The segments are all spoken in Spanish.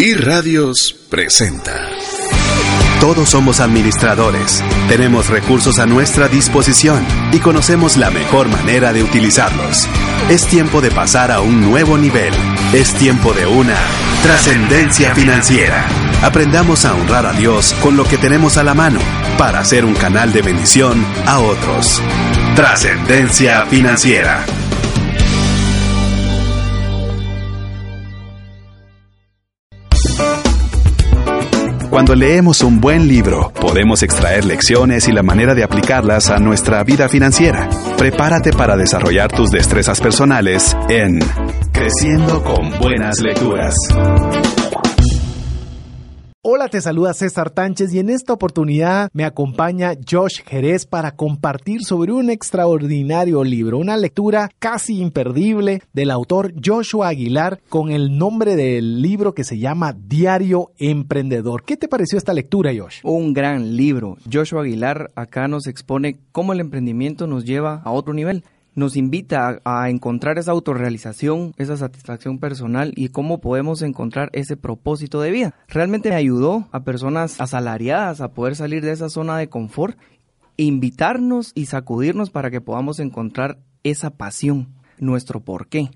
Y Radios presenta. Todos somos administradores, tenemos recursos a nuestra disposición y conocemos la mejor manera de utilizarlos. Es tiempo de pasar a un nuevo nivel. Es tiempo de una trascendencia financiera. Aprendamos a honrar a Dios con lo que tenemos a la mano para hacer un canal de bendición a otros. Trascendencia financiera. Cuando leemos un buen libro, podemos extraer lecciones y la manera de aplicarlas a nuestra vida financiera. Prepárate para desarrollar tus destrezas personales en Creciendo con Buenas Lecturas. Hola, te saluda César Tánchez y en esta oportunidad me acompaña Josh Jerez para compartir sobre un extraordinario libro, una lectura casi imperdible del autor Joshua Aguilar con el nombre del libro que se llama Diario Emprendedor. ¿Qué te pareció esta lectura, Josh? Un gran libro. Joshua Aguilar acá nos expone cómo el emprendimiento nos lleva a otro nivel nos invita a, encontrar esa autorrealización, esa satisfacción personal y cómo podemos encontrar ese propósito de vida. Realmente me ayudó a personas asalariadas a poder salir de esa zona de confort, invitarnos y sacudirnos para que podamos encontrar esa pasión, nuestro porqué.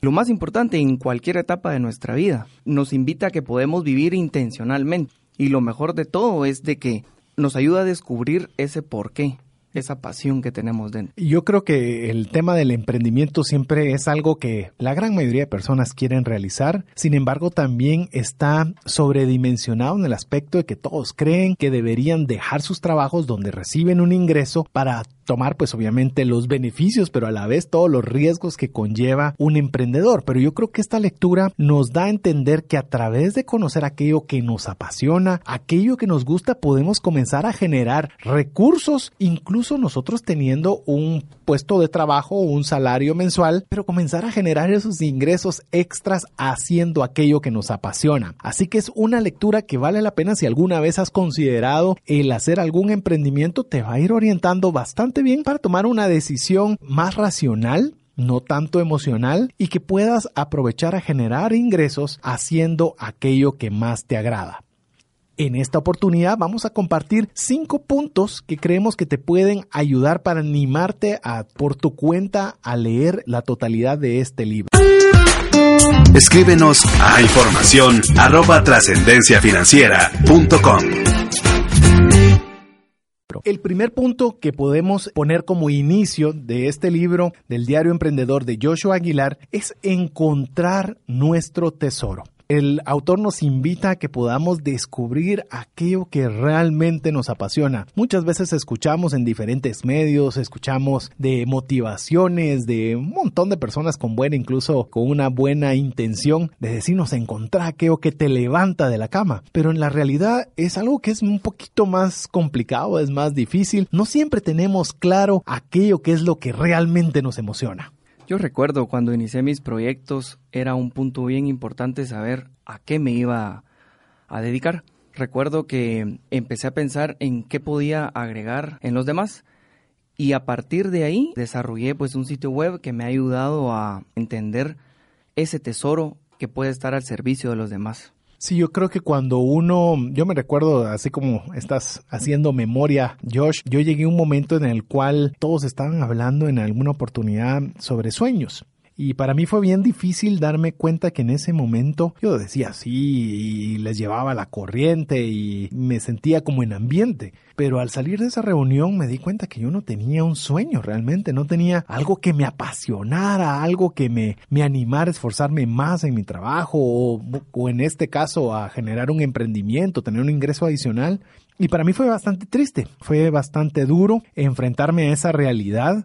Lo más importante en cualquier etapa de nuestra vida, nos invita a que podemos vivir intencionalmente. Y lo mejor de todo es de que nos ayuda a descubrir ese porqué, esa pasión que tenemos dentro. Yo creo que el tema del emprendimiento siempre es algo que la gran mayoría de personas quieren realizar, sin embargo también está sobredimensionado en el aspecto de que todos creen que deberían dejar sus trabajos donde reciben un ingreso para tomar pues obviamente los beneficios, pero a la vez todos los riesgos que conlleva un emprendedor. Pero yo creo que esta lectura nos da a entender que a través de conocer aquello que nos apasiona, aquello que nos gusta, podemos comenzar a generar recursos, incluso nosotros teniendo un puesto de trabajo o un salario mensual, pero comenzar a generar esos ingresos extras haciendo aquello que nos apasiona. Así que es una lectura que vale la pena si alguna vez has considerado el hacer algún emprendimiento, te va a ir orientando bastante bien para tomar una decisión más racional no tanto emocional y que puedas aprovechar a generar ingresos haciendo aquello que más te agrada. En esta oportunidad vamos a compartir cinco puntos que creemos que te pueden ayudar para animarte a, por tu cuenta a leer la totalidad de este libro. Escríbenos a información arroba trascendenciafinanciera.com. El primer punto que podemos poner como inicio de este libro del diario emprendedor de Joshua Aguilar es encontrar nuestro tesoro el autor nos invita a que podamos descubrir aquello que realmente nos apasiona. Muchas veces escuchamos en diferentes medios, escuchamos de motivaciones de un montón de personas con buena, incluso con una buena intención de decirnos encontrar aquello que te levanta de la cama. Pero en la realidad es algo que es un poquito más complicado, es más difícil. No siempre tenemos claro aquello que es lo que realmente nos emociona. Yo recuerdo cuando inicié mis proyectos era un punto bien importante saber a qué me iba a dedicar. Recuerdo que empecé a pensar en qué podía agregar en los demás y a partir de ahí desarrollé pues un sitio web que me ha ayudado a entender ese tesoro que puede estar al servicio de los demás. Sí, yo creo que cuando uno, yo me recuerdo, así como estás haciendo memoria, Josh, yo llegué a un momento en el cual todos estaban hablando en alguna oportunidad sobre sueños. Y para mí fue bien difícil darme cuenta que en ese momento yo decía sí y les llevaba la corriente y me sentía como en ambiente. Pero al salir de esa reunión me di cuenta que yo no tenía un sueño realmente, no tenía algo que me apasionara, algo que me, me animara a esforzarme más en mi trabajo o, o en este caso a generar un emprendimiento, tener un ingreso adicional. Y para mí fue bastante triste, fue bastante duro enfrentarme a esa realidad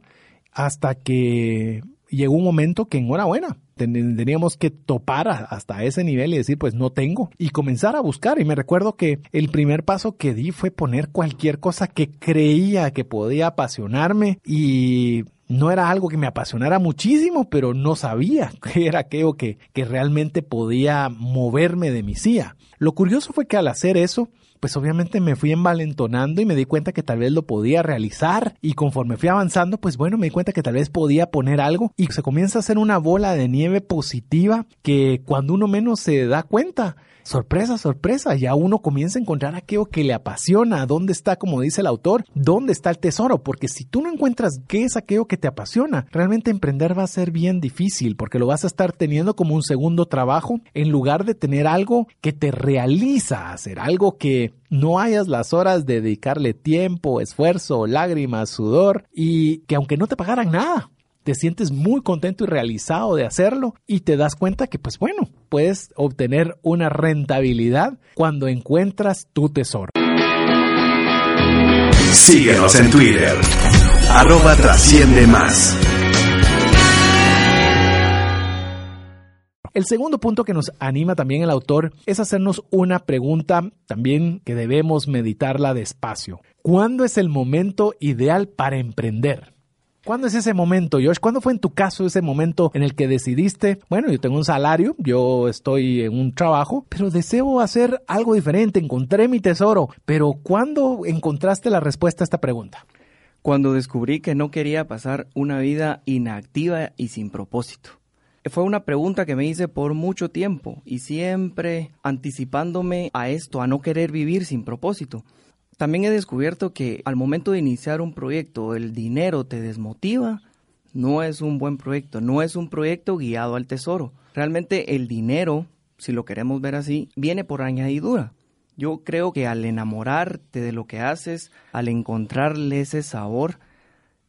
hasta que llegó un momento que enhorabuena, teníamos que topar hasta ese nivel y decir, pues no tengo, y comenzar a buscar. Y me recuerdo que el primer paso que di fue poner cualquier cosa que creía que podía apasionarme y no era algo que me apasionara muchísimo, pero no sabía que era aquello que, que realmente podía moverme de mi silla. Lo curioso fue que al hacer eso, pues obviamente me fui envalentonando y me di cuenta que tal vez lo podía realizar. Y conforme fui avanzando, pues bueno, me di cuenta que tal vez podía poner algo. Y se comienza a hacer una bola de nieve positiva que cuando uno menos se da cuenta, sorpresa, sorpresa, ya uno comienza a encontrar aquello que le apasiona, dónde está, como dice el autor, dónde está el tesoro, porque si tú no encuentras qué es aquello que te apasiona, realmente emprender va a ser bien difícil, porque lo vas a estar teniendo como un segundo trabajo en lugar de tener algo que te realiza hacer, algo que no hayas las horas de dedicarle tiempo, esfuerzo, lágrimas, sudor y que aunque no te pagaran nada, te sientes muy contento y realizado de hacerlo y te das cuenta que pues bueno, puedes obtener una rentabilidad cuando encuentras tu tesoro. Síguenos en Twitter. Arroba trasciende más. El segundo punto que nos anima también el autor es hacernos una pregunta también que debemos meditarla despacio. ¿Cuándo es el momento ideal para emprender? ¿Cuándo es ese momento, Josh? ¿Cuándo fue en tu caso ese momento en el que decidiste, bueno, yo tengo un salario, yo estoy en un trabajo, pero deseo hacer algo diferente, encontré mi tesoro, pero ¿cuándo encontraste la respuesta a esta pregunta? Cuando descubrí que no quería pasar una vida inactiva y sin propósito fue una pregunta que me hice por mucho tiempo y siempre anticipándome a esto, a no querer vivir sin propósito. También he descubierto que al momento de iniciar un proyecto el dinero te desmotiva, no es un buen proyecto, no es un proyecto guiado al tesoro. Realmente el dinero, si lo queremos ver así, viene por añadidura. Yo creo que al enamorarte de lo que haces, al encontrarle ese sabor,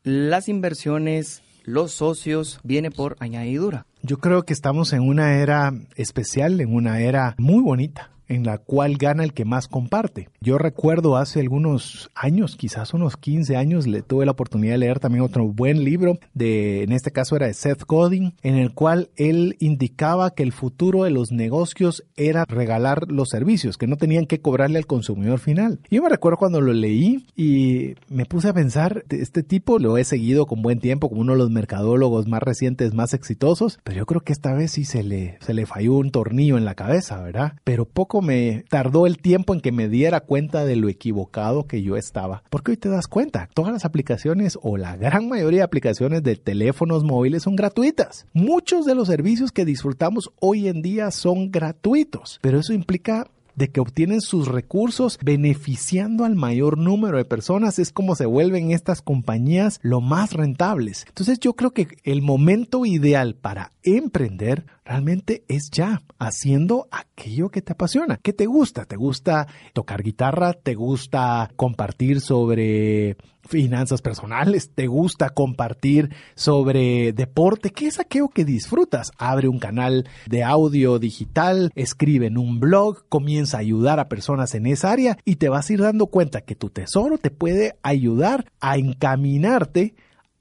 las inversiones, los socios, viene por añadidura. Yo creo que estamos en una era especial, en una era muy bonita en la cual gana el que más comparte. Yo recuerdo hace algunos años, quizás unos 15 años, le tuve la oportunidad de leer también otro buen libro de, en este caso era de Seth Godin, en el cual él indicaba que el futuro de los negocios era regalar los servicios, que no tenían que cobrarle al consumidor final. Yo me recuerdo cuando lo leí y me puse a pensar, este tipo lo he seguido con buen tiempo como uno de los mercadólogos más recientes, más exitosos, pero yo creo que esta vez sí se le, se le falló un tornillo en la cabeza, ¿verdad? Pero poco me tardó el tiempo en que me diera cuenta de lo equivocado que yo estaba. Porque hoy te das cuenta, todas las aplicaciones o la gran mayoría de aplicaciones de teléfonos móviles son gratuitas. Muchos de los servicios que disfrutamos hoy en día son gratuitos, pero eso implica de que obtienen sus recursos beneficiando al mayor número de personas, es como se vuelven estas compañías lo más rentables. Entonces yo creo que el momento ideal para emprender realmente es ya haciendo aquello que te apasiona. ¿Qué te gusta? ¿Te gusta tocar guitarra? ¿Te gusta compartir sobre finanzas personales, te gusta compartir sobre deporte, ¿qué es aquello que disfrutas? Abre un canal de audio digital, escribe en un blog, comienza a ayudar a personas en esa área y te vas a ir dando cuenta que tu tesoro te puede ayudar a encaminarte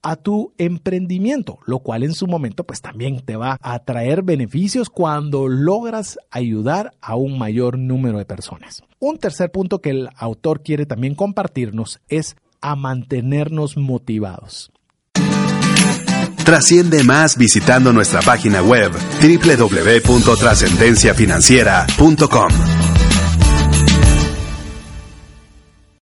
a tu emprendimiento, lo cual en su momento pues también te va a traer beneficios cuando logras ayudar a un mayor número de personas. Un tercer punto que el autor quiere también compartirnos es a mantenernos motivados. Trasciende más visitando nuestra página web www.trascendenciafinanciera.com.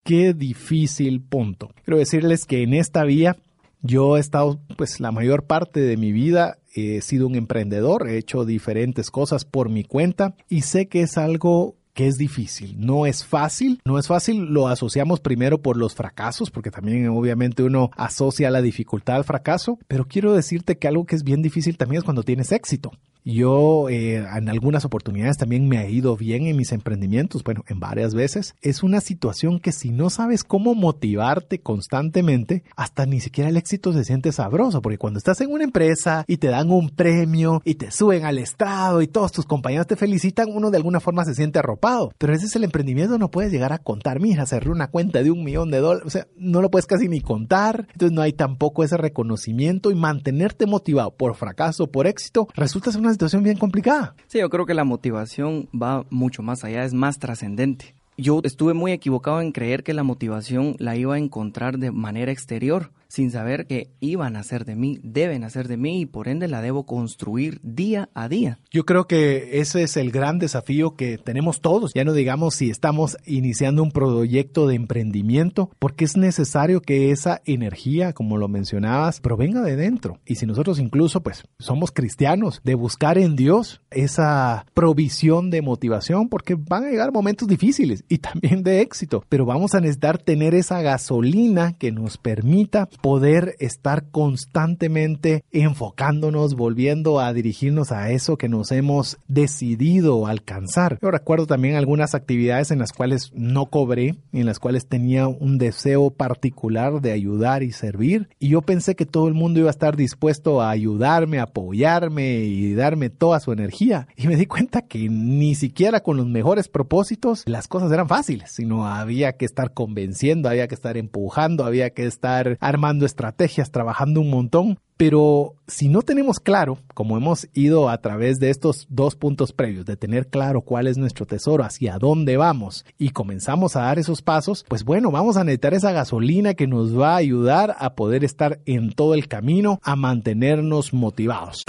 Qué difícil punto. Quiero decirles que en esta vía yo he estado, pues la mayor parte de mi vida he sido un emprendedor, he hecho diferentes cosas por mi cuenta y sé que es algo que es difícil, no es fácil, no es fácil, lo asociamos primero por los fracasos, porque también obviamente uno asocia la dificultad al fracaso, pero quiero decirte que algo que es bien difícil también es cuando tienes éxito. Yo eh, en algunas oportunidades también me ha ido bien en mis emprendimientos, bueno, en varias veces. Es una situación que si no sabes cómo motivarte constantemente, hasta ni siquiera el éxito se siente sabroso, porque cuando estás en una empresa y te dan un premio y te suben al estado y todos tus compañeros te felicitan, uno de alguna forma se siente arropado. Pero ese es el emprendimiento, no puedes llegar a contar, mira, cerré una cuenta de un millón de dólares, o sea, no lo puedes casi ni contar, entonces no hay tampoco ese reconocimiento y mantenerte motivado por fracaso por éxito resulta ser una situación bien complicada. Sí, yo creo que la motivación va mucho más allá, es más trascendente. Yo estuve muy equivocado en creer que la motivación la iba a encontrar de manera exterior. Sin saber que iban a ser de mí, deben hacer de mí y por ende la debo construir día a día. Yo creo que ese es el gran desafío que tenemos todos. Ya no digamos si estamos iniciando un proyecto de emprendimiento, porque es necesario que esa energía, como lo mencionabas, provenga de dentro. Y si nosotros incluso pues somos cristianos, de buscar en Dios esa provisión de motivación, porque van a llegar momentos difíciles y también de éxito, pero vamos a necesitar tener esa gasolina que nos permita poder estar constantemente enfocándonos, volviendo a dirigirnos a eso que nos hemos decidido alcanzar. Yo recuerdo también algunas actividades en las cuales no cobré, en las cuales tenía un deseo particular de ayudar y servir, y yo pensé que todo el mundo iba a estar dispuesto a ayudarme, apoyarme y darme toda su energía. Y me di cuenta que ni siquiera con los mejores propósitos las cosas eran fáciles, sino había que estar convenciendo, había que estar empujando, había que estar armando estrategias, trabajando un montón. Pero si no tenemos claro, como hemos ido a través de estos dos puntos previos, de tener claro cuál es nuestro tesoro, hacia dónde vamos y comenzamos a dar esos pasos, pues bueno, vamos a necesitar esa gasolina que nos va a ayudar a poder estar en todo el camino, a mantenernos motivados.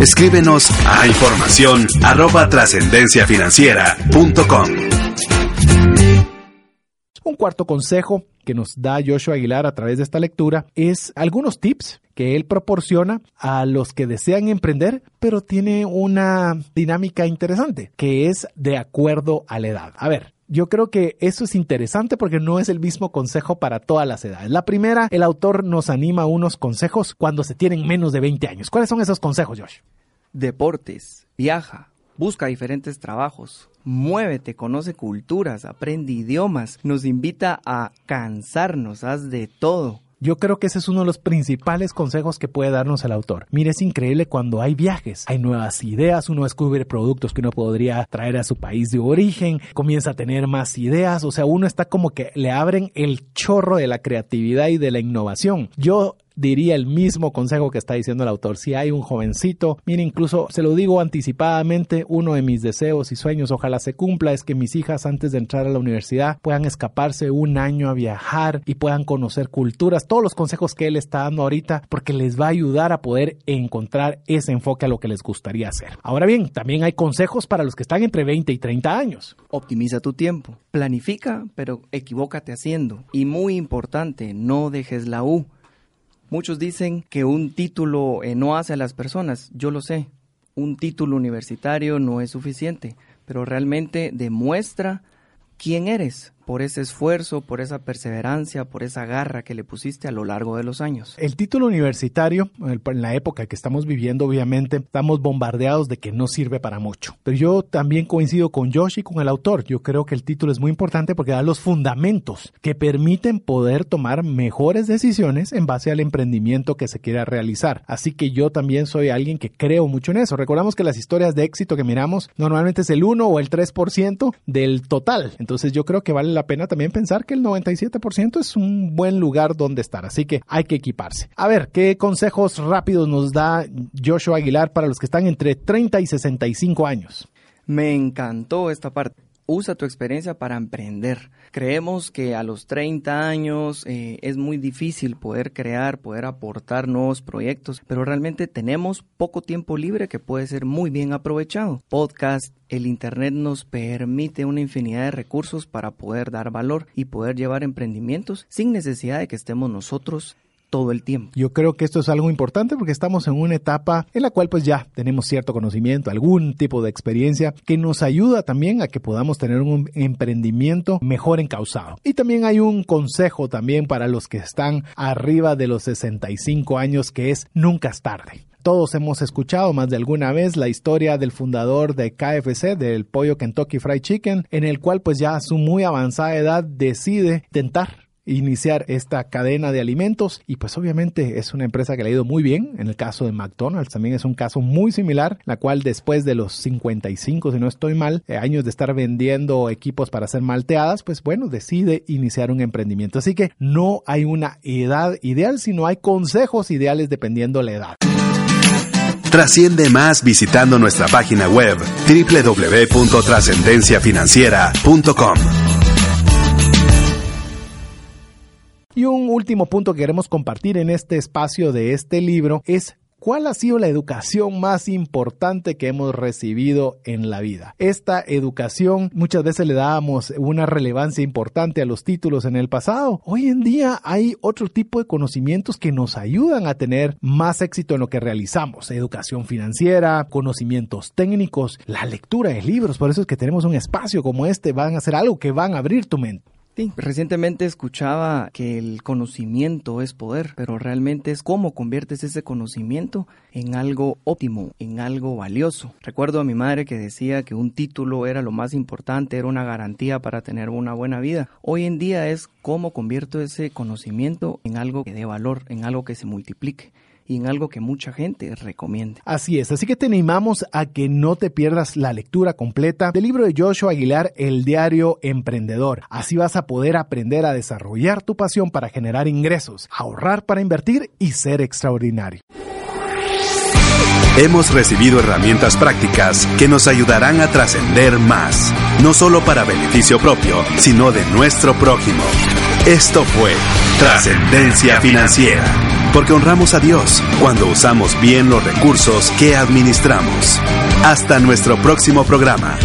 Escríbenos a información arroba trascendenciafinanciera.com. Un cuarto consejo que nos da Joshua Aguilar a través de esta lectura es algunos tips que él proporciona a los que desean emprender, pero tiene una dinámica interesante, que es de acuerdo a la edad. A ver, yo creo que eso es interesante porque no es el mismo consejo para todas las edades. La primera, el autor nos anima a unos consejos cuando se tienen menos de 20 años. ¿Cuáles son esos consejos, Josh? Deportes, viaja, busca diferentes trabajos, muévete, conoce culturas, aprende idiomas, nos invita a cansarnos, haz de todo. Yo creo que ese es uno de los principales consejos que puede darnos el autor. Mire, es increíble cuando hay viajes, hay nuevas ideas, uno descubre productos que uno podría traer a su país de origen, comienza a tener más ideas, o sea, uno está como que le abren el chorro de la creatividad y de la innovación. Yo diría el mismo consejo que está diciendo el autor. Si hay un jovencito, mire, incluso se lo digo anticipadamente, uno de mis deseos y sueños, ojalá se cumpla, es que mis hijas antes de entrar a la universidad puedan escaparse un año a viajar y puedan conocer culturas, todos los consejos que él está dando ahorita, porque les va a ayudar a poder encontrar ese enfoque a lo que les gustaría hacer. Ahora bien, también hay consejos para los que están entre 20 y 30 años. Optimiza tu tiempo, planifica, pero equivócate haciendo. Y muy importante, no dejes la U. Muchos dicen que un título eh, no hace a las personas, yo lo sé, un título universitario no es suficiente, pero realmente demuestra quién eres, por ese esfuerzo, por esa perseverancia, por esa garra que le pusiste a lo largo de los años. El título universitario, en la época que estamos viviendo, obviamente, estamos bombardeados de que no sirve para mucho. Pero yo también coincido con Josh y con el autor. Yo creo que el título es muy importante porque da los fundamentos que permiten poder tomar mejores decisiones en base al emprendimiento que se quiera realizar. Así que yo también soy alguien que creo mucho en eso. Recordamos que las historias de éxito que miramos normalmente es el 1 o el 3% del total. Entonces yo creo que vale la pena también pensar que el 97% es un buen lugar donde estar, así que hay que equiparse. A ver, ¿qué consejos rápidos nos da Joshua Aguilar para los que están entre 30 y 65 años? Me encantó esta parte usa tu experiencia para emprender. Creemos que a los 30 años eh, es muy difícil poder crear, poder aportar nuevos proyectos, pero realmente tenemos poco tiempo libre que puede ser muy bien aprovechado. Podcast, el Internet nos permite una infinidad de recursos para poder dar valor y poder llevar emprendimientos sin necesidad de que estemos nosotros todo el tiempo. Yo creo que esto es algo importante porque estamos en una etapa en la cual pues ya tenemos cierto conocimiento, algún tipo de experiencia que nos ayuda también a que podamos tener un emprendimiento mejor encausado. Y también hay un consejo también para los que están arriba de los 65 años que es nunca es tarde. Todos hemos escuchado más de alguna vez la historia del fundador de KFC, del pollo Kentucky Fried Chicken, en el cual pues ya a su muy avanzada edad decide tentar iniciar esta cadena de alimentos y pues obviamente es una empresa que le ha ido muy bien. En el caso de McDonald's también es un caso muy similar, la cual después de los 55, si no estoy mal, eh, años de estar vendiendo equipos para hacer malteadas, pues bueno, decide iniciar un emprendimiento. Así que no hay una edad ideal, sino hay consejos ideales dependiendo la edad. Trasciende más visitando nuestra página web www.trascendenciafinanciera.com. Y un último punto que queremos compartir en este espacio de este libro es ¿Cuál ha sido la educación más importante que hemos recibido en la vida? Esta educación muchas veces le dábamos una relevancia importante a los títulos en el pasado. Hoy en día hay otro tipo de conocimientos que nos ayudan a tener más éxito en lo que realizamos. Educación financiera, conocimientos técnicos, la lectura de libros. Por eso es que tenemos un espacio como este. Van a ser algo que van a abrir tu mente. Sí, recientemente escuchaba que el conocimiento es poder, pero realmente es cómo conviertes ese conocimiento en algo óptimo, en algo valioso. Recuerdo a mi madre que decía que un título era lo más importante, era una garantía para tener una buena vida. Hoy en día es cómo convierto ese conocimiento en algo que dé valor, en algo que se multiplique y en algo que mucha gente recomienda. Así es, así que te animamos a que no te pierdas la lectura completa del libro de Joshua Aguilar, El Diario Emprendedor. Así vas a poder aprender a desarrollar tu pasión para generar ingresos, ahorrar para invertir y ser extraordinario. Hemos recibido herramientas prácticas que nos ayudarán a trascender más, no solo para beneficio propio, sino de nuestro prójimo. Esto fue Trascendencia Financiera, porque honramos a Dios cuando usamos bien los recursos que administramos. Hasta nuestro próximo programa.